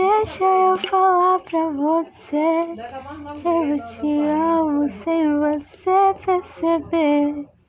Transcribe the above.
Deixa eu falar pra você. Eu te amo sem você perceber.